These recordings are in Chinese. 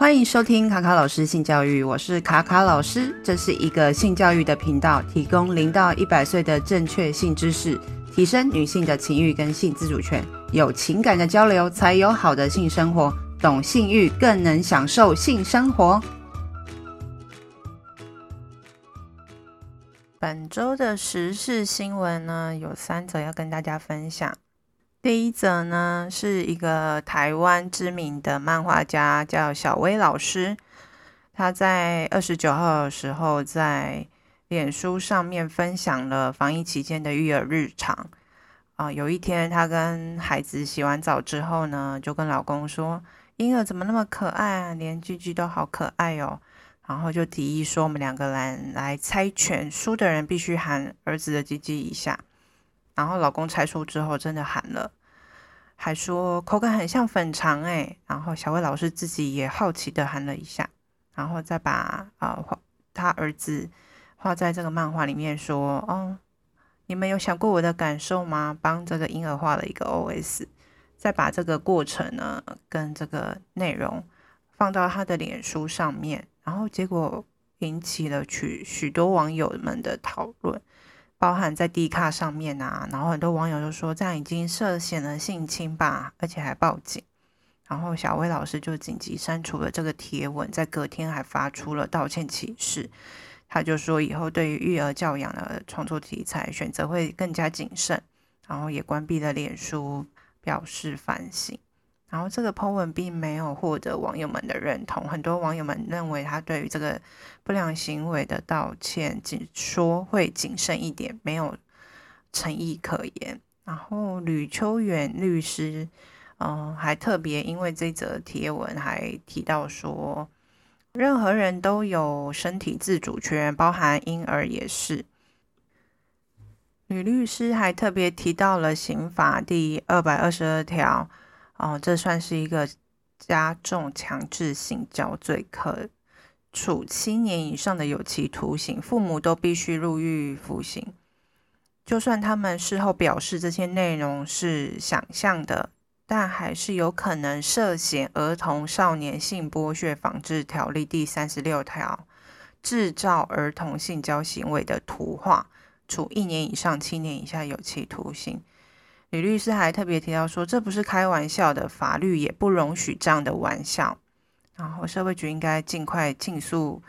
欢迎收听卡卡老师性教育，我是卡卡老师，这是一个性教育的频道，提供零到一百岁的正确性知识，提升女性的情欲跟性自主权，有情感的交流才有好的性生活，懂性欲更能享受性生活。本周的时事新闻呢，有三则要跟大家分享。第一则呢，是一个台湾知名的漫画家，叫小薇老师。他在二十九号的时候，在脸书上面分享了防疫期间的育儿日常。啊、有一天，他跟孩子洗完澡之后呢，就跟老公说：“婴儿怎么那么可爱啊？连鸡鸡都好可爱哦。”然后就提议说：“我们两个人来猜拳，输的人必须含儿子的鸡鸡一下。”然后老公猜输之后，真的喊了，还说口感很像粉肠哎。然后小薇老师自己也好奇的含了一下，然后再把啊、呃、他儿子画在这个漫画里面说：“哦，你们有想过我的感受吗？”帮这个婴儿画了一个 OS，再把这个过程呢跟这个内容放到他的脸书上面，然后结果引起了许许多网友们的讨论。包含在 D 卡上面啊，然后很多网友就说这样已经涉嫌了性侵吧，而且还报警。然后小薇老师就紧急删除了这个贴文，在隔天还发出了道歉启事。他就说以后对于育儿教养的创作题材选择会更加谨慎，然后也关闭了脸书，表示反省。然后这个 po 文并没有获得网友们的认同，很多网友们认为他对于这个不良行为的道歉，仅说会谨慎一点，没有诚意可言。然后吕秋远律师，嗯，还特别因为这则贴文还提到说，任何人都有身体自主权，包含婴儿也是。吕律师还特别提到了刑法第二百二十二条。哦，这算是一个加重强制性交罪，可处七年以上的有期徒刑，父母都必须入狱服刑。就算他们事后表示这些内容是想象的，但还是有可能涉嫌《儿童少年性剥削防治条例》第三十六条，制造儿童性交行为的图画，处一年以上七年以下有期徒刑。李律师还特别提到说，这不是开玩笑的，法律也不容许这样的玩笑。然后社会局应该尽快、尽速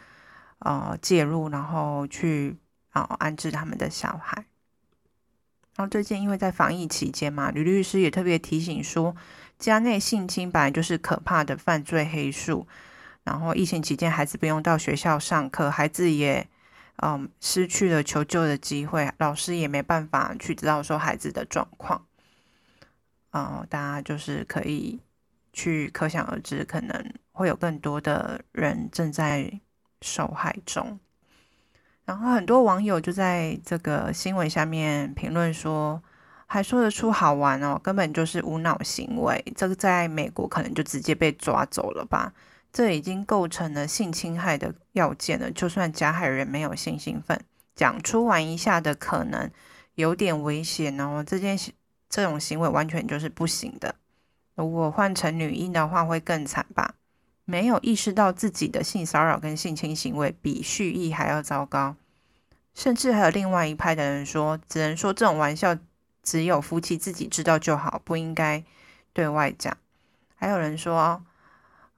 呃介入，然后去啊、呃、安置他们的小孩。然后最近因为在防疫期间嘛，吕律师也特别提醒说，家内性侵本来就是可怕的犯罪黑数。然后疫情期间，孩子不用到学校上课，孩子也嗯、失去了求救的机会，老师也没办法去知道说孩子的状况。啊、大家就是可以去可想而知，可能会有更多的人正在受害中。然后很多网友就在这个新闻下面评论说，还说得出好玩哦，根本就是无脑行为。这个在美国可能就直接被抓走了吧？这已经构成了性侵害的要件了。就算加害人没有性兴奋，讲出玩一下的可能有点危险哦。这件事。这种行为完全就是不行的。如果换成女婴的话，会更惨吧？没有意识到自己的性骚扰跟性侵行为比蓄意还要糟糕。甚至还有另外一派的人说，只能说这种玩笑只有夫妻自己知道就好，不应该对外讲。还有人说，啊、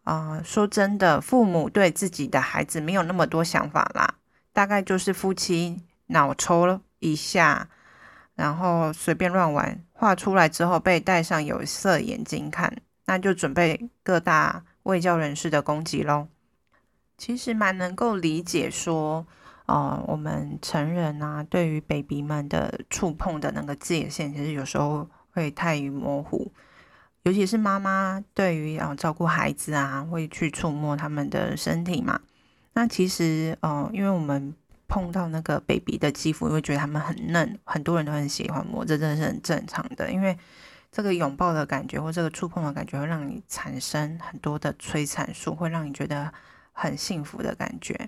呃，说真的，父母对自己的孩子没有那么多想法啦，大概就是夫妻脑抽了一下。然后随便乱玩，画出来之后被戴上有色眼镜看，那就准备各大卫教人士的攻击喽。其实蛮能够理解说，呃，我们成人啊，对于 baby 们的触碰的那个界限，其实有时候会太于模糊，尤其是妈妈对于啊、照顾孩子啊，会去触摸他们的身体嘛。那其实，呃，因为我们碰到那个 baby 的肌肤，你会觉得他们很嫩，很多人都很喜欢摸，这真的是很正常的。因为这个拥抱的感觉或这个触碰的感觉，会让你产生很多的催产素，会让你觉得很幸福的感觉。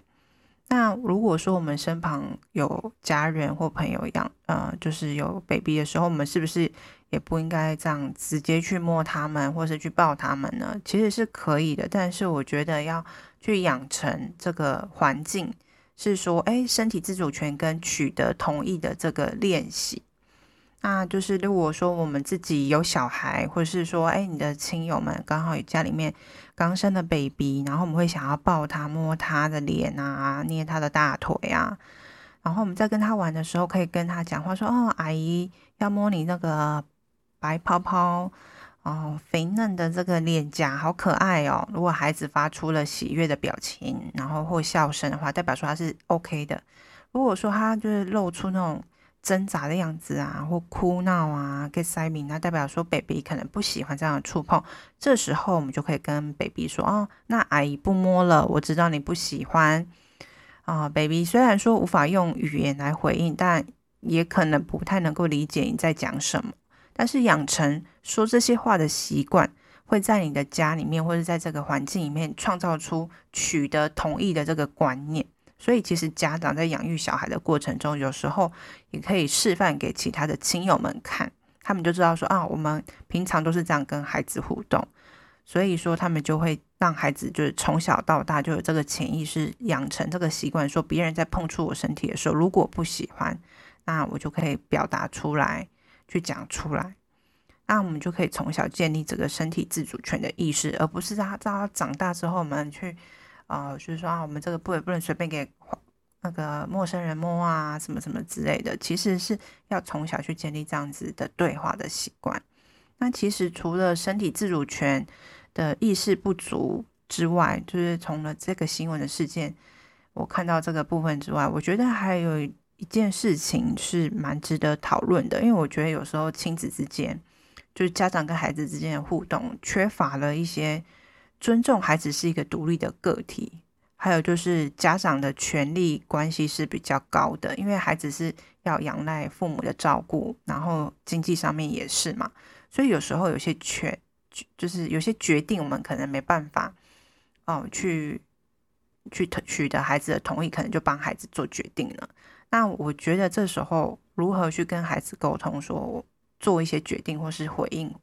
那如果说我们身旁有家人或朋友一样，呃，就是有 baby 的时候，我们是不是也不应该这样直接去摸他们，或是去抱他们呢？其实是可以的，但是我觉得要去养成这个环境，是说，哎，身体自主权跟取得同意的这个练习。那就是如果说我们自己有小孩，或者是说，哎，你的亲友们刚好有家里面刚生的 baby，然后我们会想要抱他、摸他的脸啊，捏他的大腿啊，然后我们在跟他玩的时候，可以跟他讲话说，哦，阿姨要摸你那个白泡泡哦，肥嫩的这个脸颊，好可爱哦。如果孩子发出了喜悦的表情，然后或笑声的话，代表说他是 OK 的。如果说他就是露出那种。挣扎的样子啊，或哭闹啊，跟塞明，那代表说 baby 可能不喜欢这样的触碰。这时候我们就可以跟 baby 说：“哦，那阿姨不摸了，我知道你不喜欢啊。，baby 虽然说无法用语言来回应，但也可能不太能够理解你在讲什么。但是养成说这些话的习惯，会在你的家里面或者在这个环境里面创造出取得同意的这个观念。”所以，其实家长在养育小孩的过程中，有时候也可以示范给其他的亲友们看，他们就知道说啊，我们平常都是这样跟孩子互动。所以说，他们就会让孩子就是从小到大就有这个潜意识养成这个习惯，说别人在碰触我身体的时候，如果不喜欢，那我就可以表达出来，去讲出来。那我们就可以从小建立这个身体自主权的意识，而不是让他让他长大之后我们去。啊、呃，就是说啊，我们这个部位不能随便给那个陌生人摸啊，什么什么之类的。其实是要从小去建立这样子的对话的习惯。那其实除了身体自主权的意识不足之外，就是从了这个新闻的事件，我看到这个部分之外，我觉得还有一件事情是蛮值得讨论的，因为我觉得有时候亲子之间，就是家长跟孩子之间的互动，缺乏了一些。尊重孩子是一个独立的个体，还有就是家长的权利关系是比较高的，因为孩子是要仰赖父母的照顾，然后经济上面也是嘛，所以有时候有些权就是有些决定我们可能没办法哦去去取得孩子的同意，可能就帮孩子做决定了。那我觉得这时候如何去跟孩子沟通，说做一些决定或是回应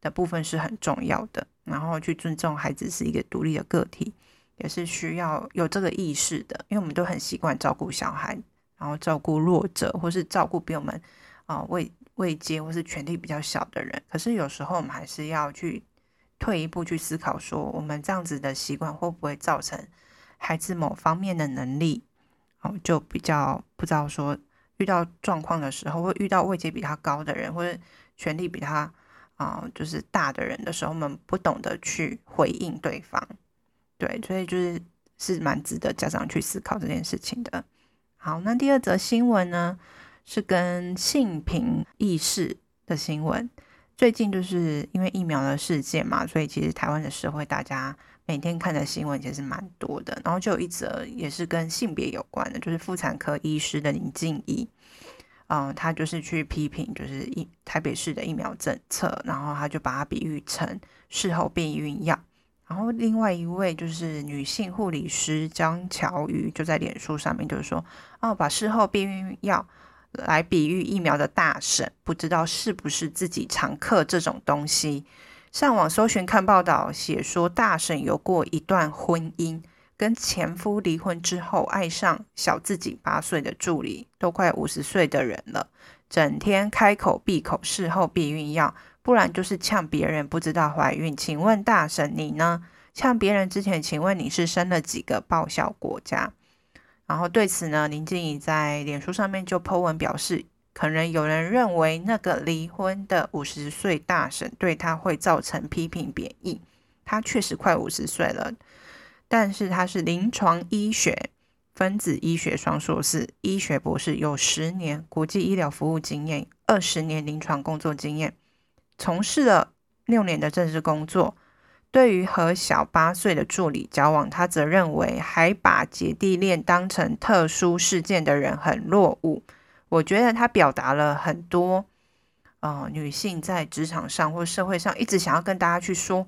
的部分是很重要的。然后去尊重孩子是一个独立的个体，也是需要有这个意识的。因为我们都很习惯照顾小孩，然后照顾弱者，或是照顾比我们啊位位阶或是权力比较小的人。可是有时候我们还是要去退一步去思考，说我们这样子的习惯会不会造成孩子某方面的能力哦，就比较不知道说遇到状况的时候，会遇到位阶比他高的人，或者权力比他。啊，就是大的人的时候，我们不懂得去回应对方，对，所以就是是蛮值得家长去思考这件事情的。好，那第二则新闻呢，是跟性平意识的新闻。最近就是因为疫苗的事件嘛，所以其实台湾的社会大家每天看的新闻其实蛮多的。然后就有一则也是跟性别有关的，就是妇产科医师的林静怡。嗯，他就是去批评，就是疫台北市的疫苗政策，然后他就把它比喻成事后避孕药。然后另外一位就是女性护理师张乔瑜就在脸书上面就是说，哦，把事后避孕药来比喻疫苗的大婶，不知道是不是自己常嗑这种东西。上网搜寻看报道，写说大婶有过一段婚姻。跟前夫离婚之后，爱上小自己八岁的助理，都快五十岁的人了，整天开口闭口事后避孕药，不然就是呛别人不知道怀孕。请问大婶你呢？呛别人之前，请问你是生了几个报效国家？然后对此呢，林静怡在脸书上面就 po 文表示，可能有人认为那个离婚的五十岁大婶对他会造成批评贬义，他确实快五十岁了。但是他是临床医学分子医学双硕士，医学博士，有十年国际医疗服务经验，二十年临床工作经验，从事了六年的政治工作。对于和小八岁的助理交往，他则认为还把姐弟恋当成特殊事件的人很落伍。我觉得他表达了很多，呃，女性在职场上或社会上一直想要跟大家去说。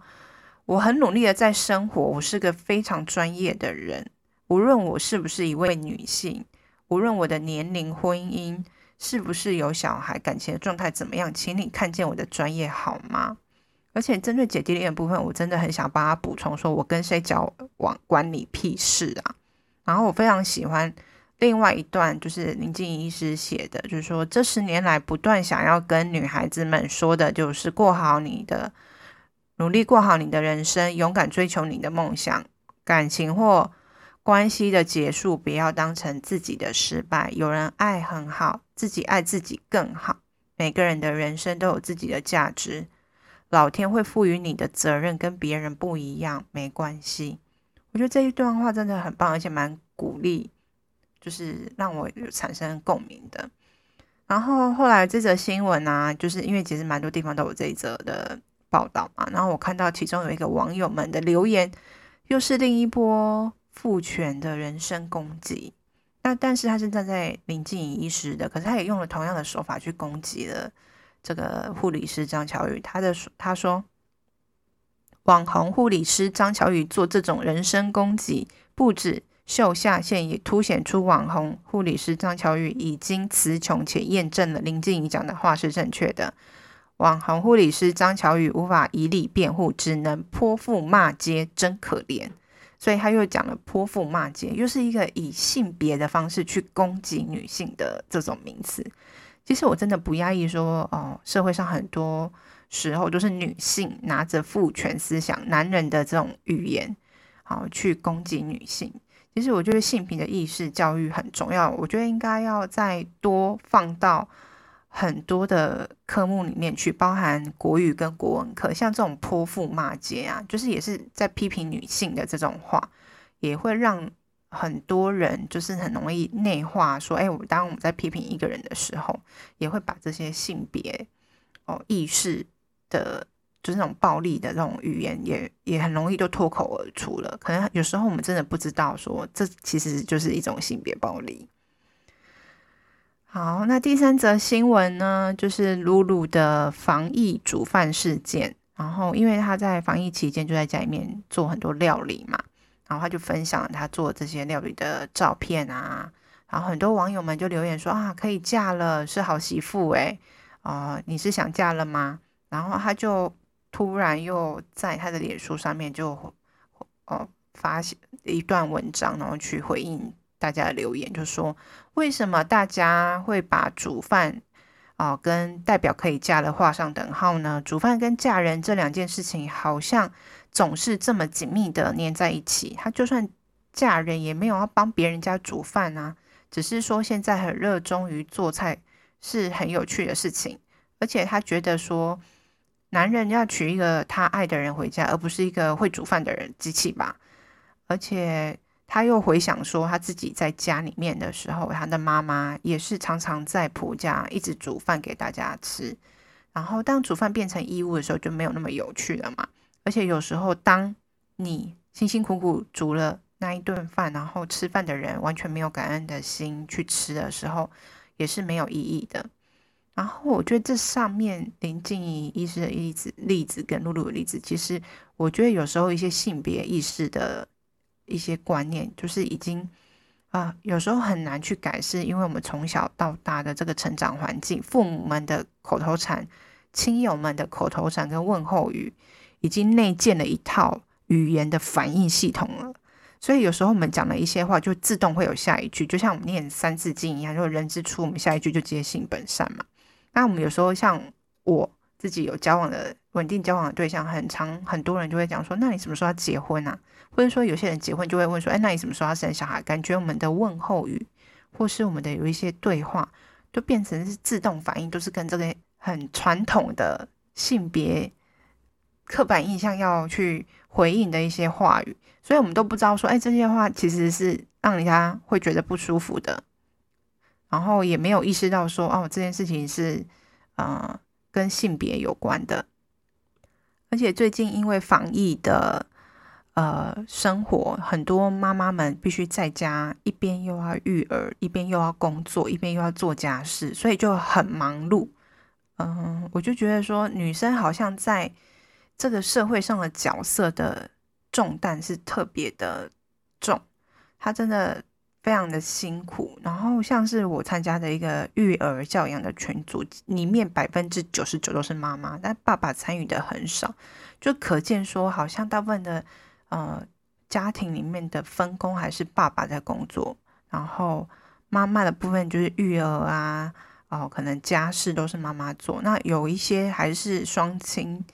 我很努力的在生活，我是个非常专业的人。无论我是不是一位女性，无论我的年龄、婚姻是不是有小孩？感情的状态怎么样？请你看见我的专业好吗？而且针对姐弟恋部分，我真的很想帮他补充说，我跟谁交往关你屁事啊！然后我非常喜欢另外一段，就是林静怡医师写的，就是说这十年来不断想要跟女孩子们说的，就是过好你的，努力过好你的人生，勇敢追求你的梦想，感情或。关系的结束，不要当成自己的失败。有人爱很好，自己爱自己更好。每个人的人生都有自己的价值，老天会赋予你的责任跟别人不一样，没关系。我觉得这一段话真的很棒，而且蛮鼓励，就是让我有产生共鸣的。然后后来这则新闻啊，就是因为其实蛮多地方都有这一则的报道嘛。然后我看到其中有一个网友们的留言，又是另一波。父权的人身攻击，那但是他是站在林静仪医师的，可是他也用了同样的手法去攻击了这个护理师张巧宇。他的他说，网红护理师张巧宇做这种人身攻击，不止秀下限，也凸显出网红护理师张巧宇已经词穷，且验证了林静怡讲的话是正确的。网红护理师张巧宇无法以理辩护，只能泼妇骂街，真可怜。所以他又讲了泼妇骂街，又是一个以性别的方式去攻击女性的这种名词。其实我真的不压抑说，哦，社会上很多时候都是女性拿着父权思想、男人的这种语言，好去攻击女性。其实我觉得性平的意识教育很重要，我觉得应该要再多放到。很多的科目里面去，包含国语跟国文课，像这种泼妇骂街啊，就是也是在批评女性的这种话，也会让很多人就是很容易内化，说，哎，我当我们在批评一个人的时候，也会把这些性别哦意识的，就是那种暴力的这种语言也，也很容易就脱口而出了。可能有时候我们真的不知道，说这其实就是一种性别暴力。好，那第三则新闻呢，就是露露的防疫煮饭事件。然后，因为他在防疫期间就在家里面做很多料理嘛，然后他就分享了他做这些料理的照片啊。然后很多网友们就留言说啊，可以嫁了，是好媳妇诶。啊、呃，你是想嫁了吗？然后他就突然又在他的脸书上面就哦发现一段文章，然后去回应。大家的留言就说：为什么大家会把煮饭啊、跟代表可以嫁的画上等号呢？煮饭跟嫁人这两件事情好像总是这么紧密的粘在一起。他就算嫁人也没有要帮别人家煮饭啊，只是说现在很热衷于做菜是很有趣的事情。而且他觉得说，男人要娶一个他爱的人回家，而不是一个会煮饭的人机器吧。而且。他又回想说，他自己在家里面的时候，他的妈妈也是常常在婆家一直煮饭给大家吃。然后，当煮饭变成义务的时候，就没有那么有趣了嘛。而且有时候，当你辛辛苦苦煮了那一顿饭，然后吃饭的人完全没有感恩的心去吃的时候，也是没有意义的。然后，我觉得这上面林静怡医师的例子、例子跟露露的例子，其实我觉得有时候一些性别意识的。一些观念就是已经啊、有时候很难去改，是因为我们从小到大的这个成长环境，父母们的口头禅、亲友们的口头禅跟问候语，已经内建了一套语言的反应系统了。所以有时候我们讲了一些话，就自动会有下一句，就像我们念《三字经》一样，就人之初，我们下一句就接性本善嘛。那我们有时候像我自己有交往的稳定交往的对象，很常很多人就会讲说：“那你什么时候要结婚啊？”或者说，有些人结婚就会问说：“哎，那你什么时候要生小孩？”感觉我们的问候语，或是我们的有一些对话，就变成是自动反应，都是跟这个很传统的性别刻板印象要去回应的一些话语，所以我们都不知道说：“哎，这些话其实是让人家会觉得不舒服的。”然后也没有意识到说：“哦，这件事情是呃跟性别有关的。”而且最近因为防疫的。呃，生活很多妈妈们必须在家，一边又要育儿，一边又要工作，一边又要做家事，所以就很忙碌。嗯，我就觉得说，女生好像在这个社会上的角色的重担是特别的重，她真的非常的辛苦。然后像是我参加的一个育儿教养的群组，里面百分之九十九都是妈妈，但爸爸参与的很少，就可见说好像大部分的呃家庭里面的分工还是爸爸在工作，然后妈妈的部分就是育儿啊，哦，可能家事都是妈妈做。那有一些还是双亲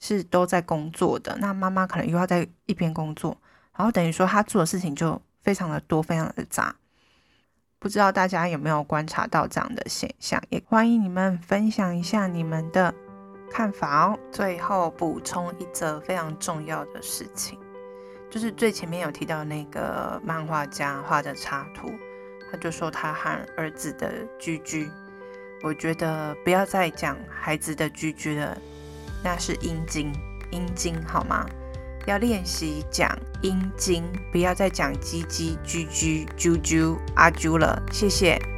是都在工作的，那妈妈可能又要在一边工作，然后等于说她做的事情就。非常的多，非常的杂，不知道大家有没有观察到这样的现象？也欢迎你们分享一下你们的看法哦。最后补充一则非常重要的事情，就是最前面有提到那个漫画家画的插图，他就说他和儿子的居居，我觉得不要再讲孩子的居居了，那是阴茎，阴茎好吗？要练习讲阴茎，不要再讲鸡鸡、居居、啾啾、阿啾了。谢谢。